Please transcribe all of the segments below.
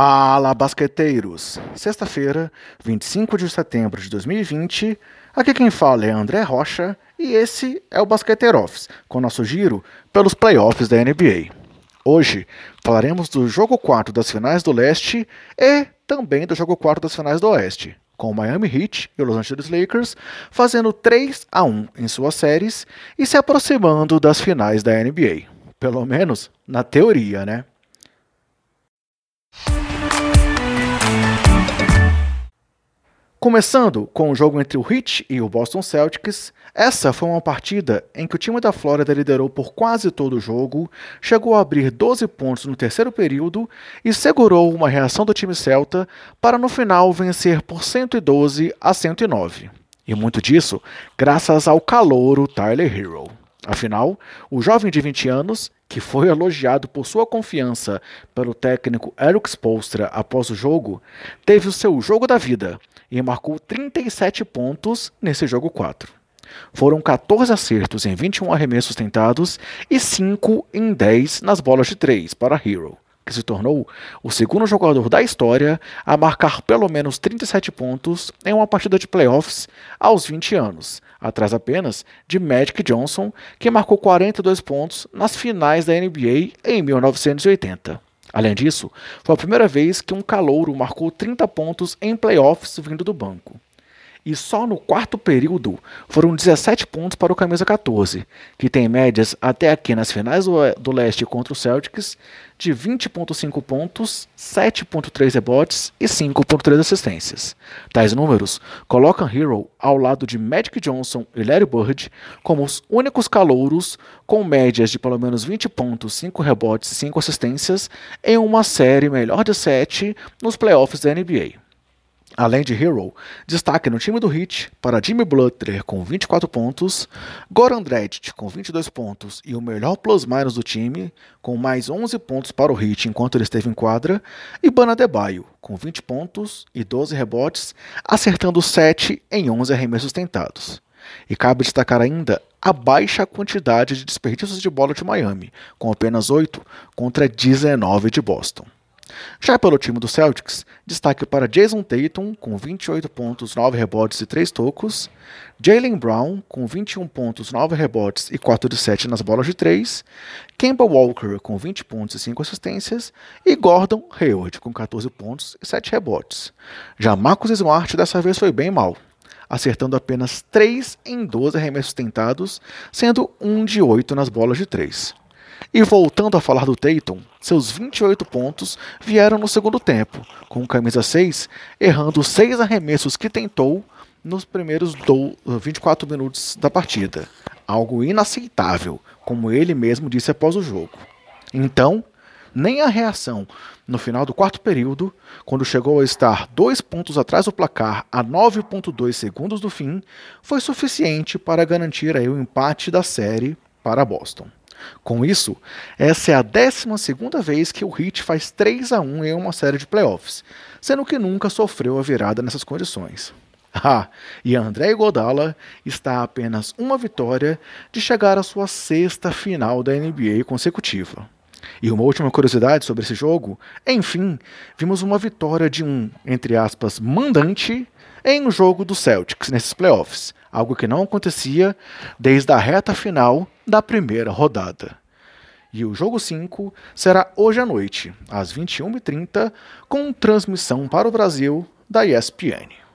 Fala, basqueteiros! Sexta-feira, 25 de setembro de 2020, aqui quem fala é André Rocha e esse é o Basqueteiro Office, com nosso giro pelos playoffs da NBA. Hoje falaremos do jogo 4 das finais do leste e também do jogo 4 das finais do oeste, com o Miami Heat e o Los Angeles Lakers fazendo 3 a 1 em suas séries e se aproximando das finais da NBA. Pelo menos na teoria, né? Começando com o jogo entre o Heat e o Boston Celtics, essa foi uma partida em que o time da Flórida liderou por quase todo o jogo, chegou a abrir 12 pontos no terceiro período e segurou uma reação do time celta para no final vencer por 112 a 109. E muito disso graças ao calouro Tyler Hero. Afinal, o jovem de 20 anos, que foi elogiado por sua confiança pelo técnico Eric Spolstra após o jogo, teve o seu jogo da vida e marcou 37 pontos nesse jogo 4. Foram 14 acertos em 21 arremessos tentados e 5 em 10 nas bolas de 3 para Hero, que se tornou o segundo jogador da história a marcar pelo menos 37 pontos em uma partida de playoffs aos 20 anos, atrás apenas de Magic Johnson, que marcou 42 pontos nas finais da NBA em 1980. Além disso, foi a primeira vez que um calouro marcou 30 pontos em playoffs vindo do banco. E só no quarto período foram 17 pontos para o camisa 14, que tem médias até aqui nas finais do, leste contra o Celtics de 20.5 pontos, 7.3 rebotes e 5.3 assistências. Tais números colocam Hero ao lado de Magic Johnson e Larry Bird como os únicos calouros com médias de pelo menos 20 pontos, 5 rebotes e 5 assistências em uma série melhor de 7 nos playoffs da NBA. Além de Hero, destaque no time do Heat para Jimmy Butler com 24 pontos, Goran Dragic com 22 pontos e o melhor plus-minus do time, com mais 11 pontos para o Heat enquanto ele esteve em quadra, e Bana Debaio com 20 pontos e 12 rebotes, acertando 7 em 11 arremessos tentados. E cabe destacar ainda a baixa quantidade de desperdícios de bola de Miami, com apenas 8 contra 19 de Boston. Já pelo time do Celtics, destaque para Jason Tatum, com 28 pontos, 9 rebotes e 3 tocos, Jalen Brown, com 21 pontos, 9 rebotes e 4 de 7 nas bolas de 3, Kemba Walker, com 20 pontos e 5 assistências, e Gordon Hayward, com 14 pontos e 7 rebotes. Já Marcus Smart dessa vez foi bem mal, acertando apenas 3 em 12 arremessos tentados, sendo 1 de 8 nas bolas de 3. E voltando a falar do Tatum, seus 28 pontos vieram no segundo tempo, com camisa 6 errando seis arremessos que tentou nos primeiros 24 minutos da partida. Algo inaceitável, como ele mesmo disse após o jogo. Então, nem a reação no final do quarto período, quando chegou a estar dois pontos atrás do placar a 9,2 segundos do fim, foi suficiente para garantir aí o empate da série para Boston. Com isso, essa é a 12 vez que o Heat faz 3 a 1 em uma série de playoffs, sendo que nunca sofreu a virada nessas condições. Ah, e André Godala está a apenas uma vitória de chegar à sua sexta final da NBA consecutiva. E uma última curiosidade sobre esse jogo, enfim, vimos uma vitória de um, entre aspas, mandante em um jogo do Celtics nesses playoffs, algo que não acontecia desde a reta final da primeira rodada. E o jogo 5 será hoje à noite, às 21h30, com transmissão para o Brasil da ESPN.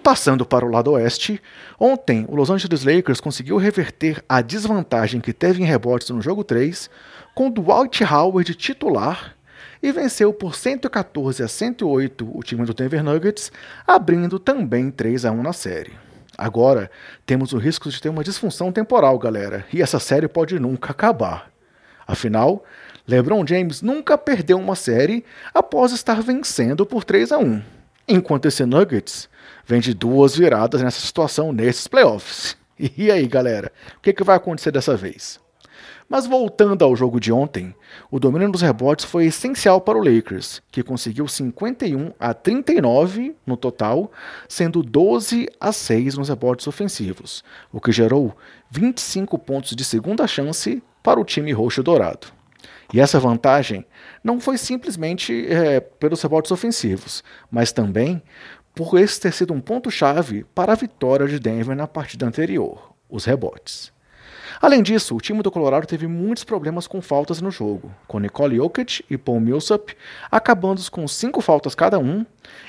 Passando para o lado oeste, ontem o Los Angeles Lakers conseguiu reverter a desvantagem que teve em rebotes no jogo 3 com Dwight Howard titular e venceu por 114 a 108 o time do Denver Nuggets, abrindo também 3 a 1 na série. Agora, temos o risco de ter uma disfunção temporal, galera, e essa série pode nunca acabar. Afinal, LeBron James nunca perdeu uma série após estar vencendo por 3 a 1, enquanto esse Nuggets vem de duas viradas nessa situação nesses playoffs. E aí, galera, o que, que vai acontecer dessa vez? Mas voltando ao jogo de ontem, o domínio dos rebotes foi essencial para o Lakers, que conseguiu 51 a 39 no total, sendo 12 a 6 nos rebotes ofensivos, o que gerou 25 pontos de segunda chance para o time roxo dourado. E essa vantagem não foi simplesmente é, pelos rebotes ofensivos, mas também por esse ter sido um ponto-chave para a vitória de Denver na partida anterior, os rebotes. Além disso, o time do Colorado teve muitos problemas com faltas no jogo, com Nicole Jokic e Paul Millsap acabando com 5 faltas cada um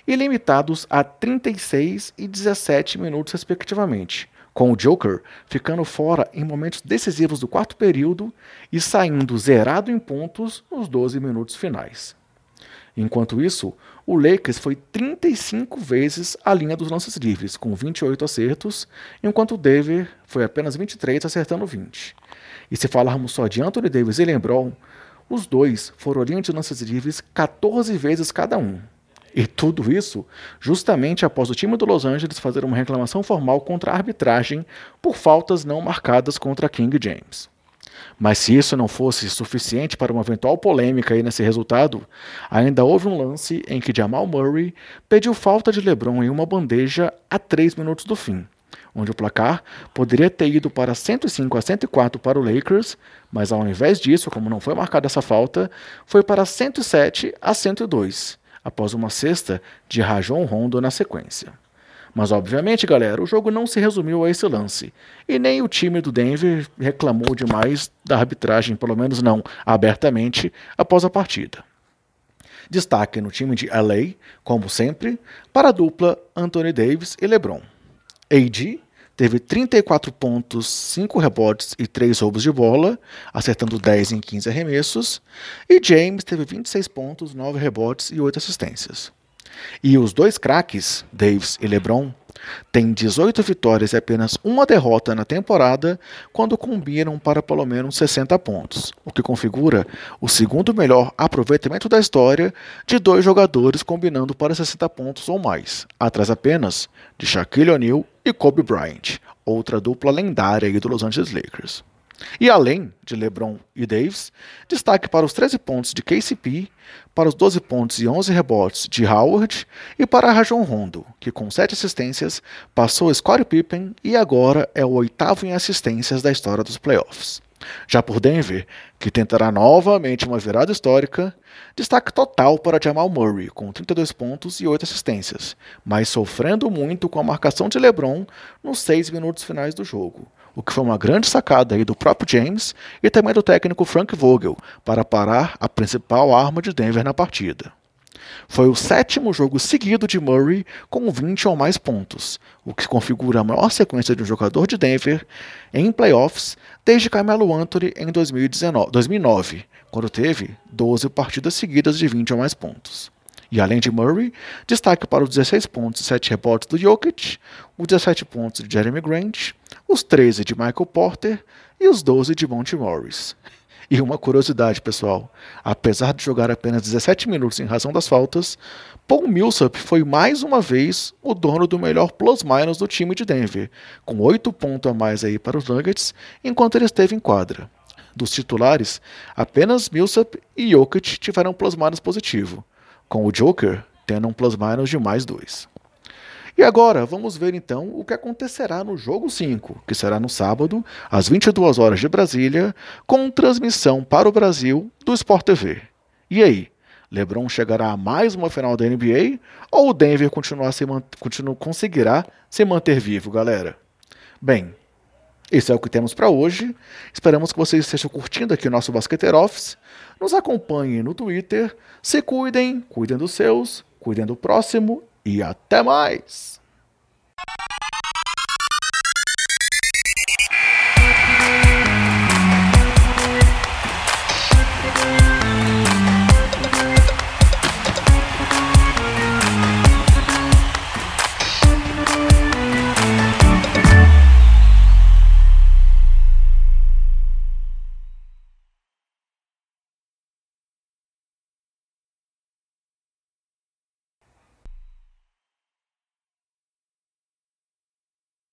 e limitados a 36 e 17 minutos respectivamente, com o Joker ficando fora em momentos decisivos do quarto período e saindo zerado em pontos nos 12 minutos finais. Enquanto isso, o Lakers foi 35 vezes a linha dos lances livres, com 28 acertos, enquanto o Denver foi apenas 23, acertando 20. E se falarmos só de Anthony Davis e LeBron, os dois foram a linha de lances livres 14 vezes cada um. E tudo isso justamente após o time do Los Angeles fazer uma reclamação formal contra a arbitragem por faltas não marcadas contra King James. Mas se isso não fosse suficiente para uma eventual polêmica aí nesse resultado, ainda houve um lance em que Jamal Murray pediu falta de LeBron em uma bandeja a 3 minutos do fim, onde o placar poderia ter ido para 105 a 104 para o Lakers, mas ao invés disso, como não foi marcada essa falta, foi para 107 a 102, após uma cesta de Rajon Rondo na sequência. Mas obviamente, galera, o jogo não se resumiu a esse lance. E nem o time do Denver reclamou demais da arbitragem, pelo menos não abertamente, após a partida. Destaque no time de LA, como sempre, para a dupla Anthony Davis e LeBron. AD teve 34 pontos, 5 rebotes e 3 roubos de bola, acertando 10 em 15 arremessos, e James teve 26 pontos, 9 rebotes e 8 assistências. E os dois craques, Davis e LeBron, têm 18 vitórias e apenas uma derrota na temporada quando combinam para pelo menos 60 pontos, o que configura o segundo melhor aproveitamento da história de dois jogadores combinando para 60 pontos ou mais, atrás apenas de Shaquille O'Neal e Kobe Bryant, outra dupla lendária do Los Angeles Lakers. E além de LeBron e Davis, destaque para os 13 pontos de KCP, para os 12 pontos e 11 rebotes de Howard e para Rajon Rondo, que com 7 assistências passou Scottie Pippen e agora é o oitavo em assistências da história dos playoffs. Já por Denver, que tentará novamente uma virada histórica, destaque total para Jamal Murray, com 32 pontos e 8 assistências, mas sofrendo muito com a marcação de LeBron nos 6 minutos finais do jogo o que foi uma grande sacada aí do próprio James e também do técnico Frank Vogel para parar a principal arma de Denver na partida. Foi o sétimo jogo seguido de Murray com 20 ou mais pontos, o que configura a maior sequência de um jogador de Denver em playoffs desde Carmelo Anthony em 2019, 2009, quando teve 12 partidas seguidas de 20 ou mais pontos. E além de Murray, destaque para os 16 pontos e 7 rebotes do Jokic, os 17 pontos de Jeremy Grant, os 13 de Michael Porter e os 12 de Monty Morris. E uma curiosidade, pessoal: apesar de jogar apenas 17 minutos em razão das faltas, Paul Millsap foi mais uma vez o dono do melhor plus-minus do time de Denver, com 8 pontos a mais aí para os Nuggets, enquanto ele esteve em quadra. Dos titulares, apenas Millsap e Jokic tiveram plus-minus positivo, com o Joker tendo um plus-minus de mais 2. E agora, vamos ver então o que acontecerá no jogo 5, que será no sábado, às 22 horas de Brasília, com transmissão para o Brasil do Sport TV. E aí, LeBron chegará a mais uma final da NBA ou o Denver continuar se continu conseguirá se manter vivo, galera? Bem, esse é o que temos para hoje. Esperamos que vocês estejam curtindo aqui o nosso Basqueteiro Office. Nos acompanhem no Twitter. Se cuidem, cuidem dos seus, cuidem do próximo e até mais!